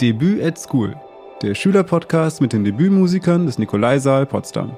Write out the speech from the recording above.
Debüt at School, der Schülerpodcast mit den Debütmusikern des Nikolaisaal Potsdam.